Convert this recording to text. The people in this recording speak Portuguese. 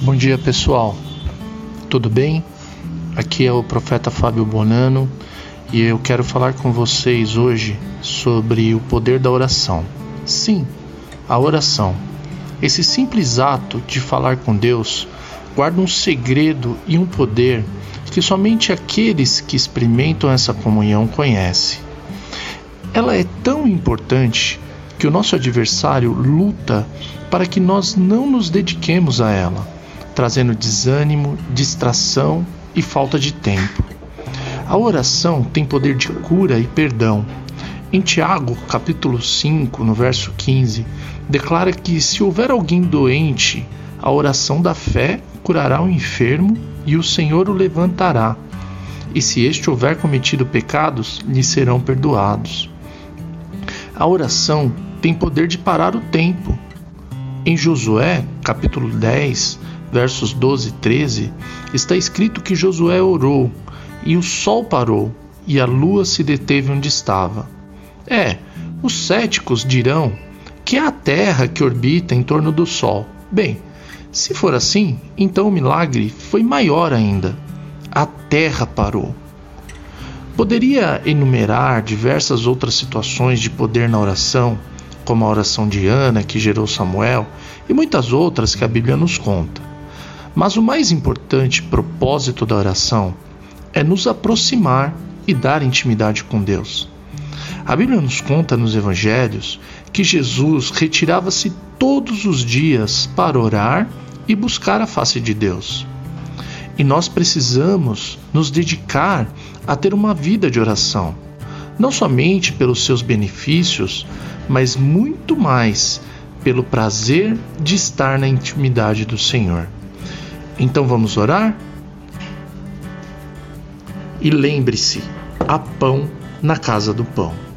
Bom dia pessoal, tudo bem? Aqui é o profeta Fábio Bonano e eu quero falar com vocês hoje sobre o poder da oração. Sim, a oração. Esse simples ato de falar com Deus guarda um segredo e um poder que somente aqueles que experimentam essa comunhão conhecem. Ela é tão importante que o nosso adversário luta para que nós não nos dediquemos a ela trazendo desânimo, distração e falta de tempo. A oração tem poder de cura e perdão. Em Tiago, capítulo 5, no verso 15, declara que se houver alguém doente, a oração da fé curará o enfermo e o Senhor o levantará. E se este houver cometido pecados, lhe serão perdoados. A oração tem poder de parar o tempo. Em Josué, capítulo 10, versos 12 e 13, está escrito que Josué orou, e o sol parou, e a lua se deteve onde estava. É, os céticos dirão que é a Terra que orbita em torno do Sol. Bem, se for assim, então o milagre foi maior ainda. A Terra parou. Poderia enumerar diversas outras situações de poder na oração, como a oração de Ana, que gerou Samuel, e muitas outras que a Bíblia nos conta. Mas o mais importante propósito da oração é nos aproximar e dar intimidade com Deus. A Bíblia nos conta nos evangelhos que Jesus retirava-se todos os dias para orar e buscar a face de Deus. E nós precisamos nos dedicar a ter uma vida de oração, não somente pelos seus benefícios, mas muito mais pelo prazer de estar na intimidade do Senhor. Então vamos orar? E lembre-se: há pão na casa do pão.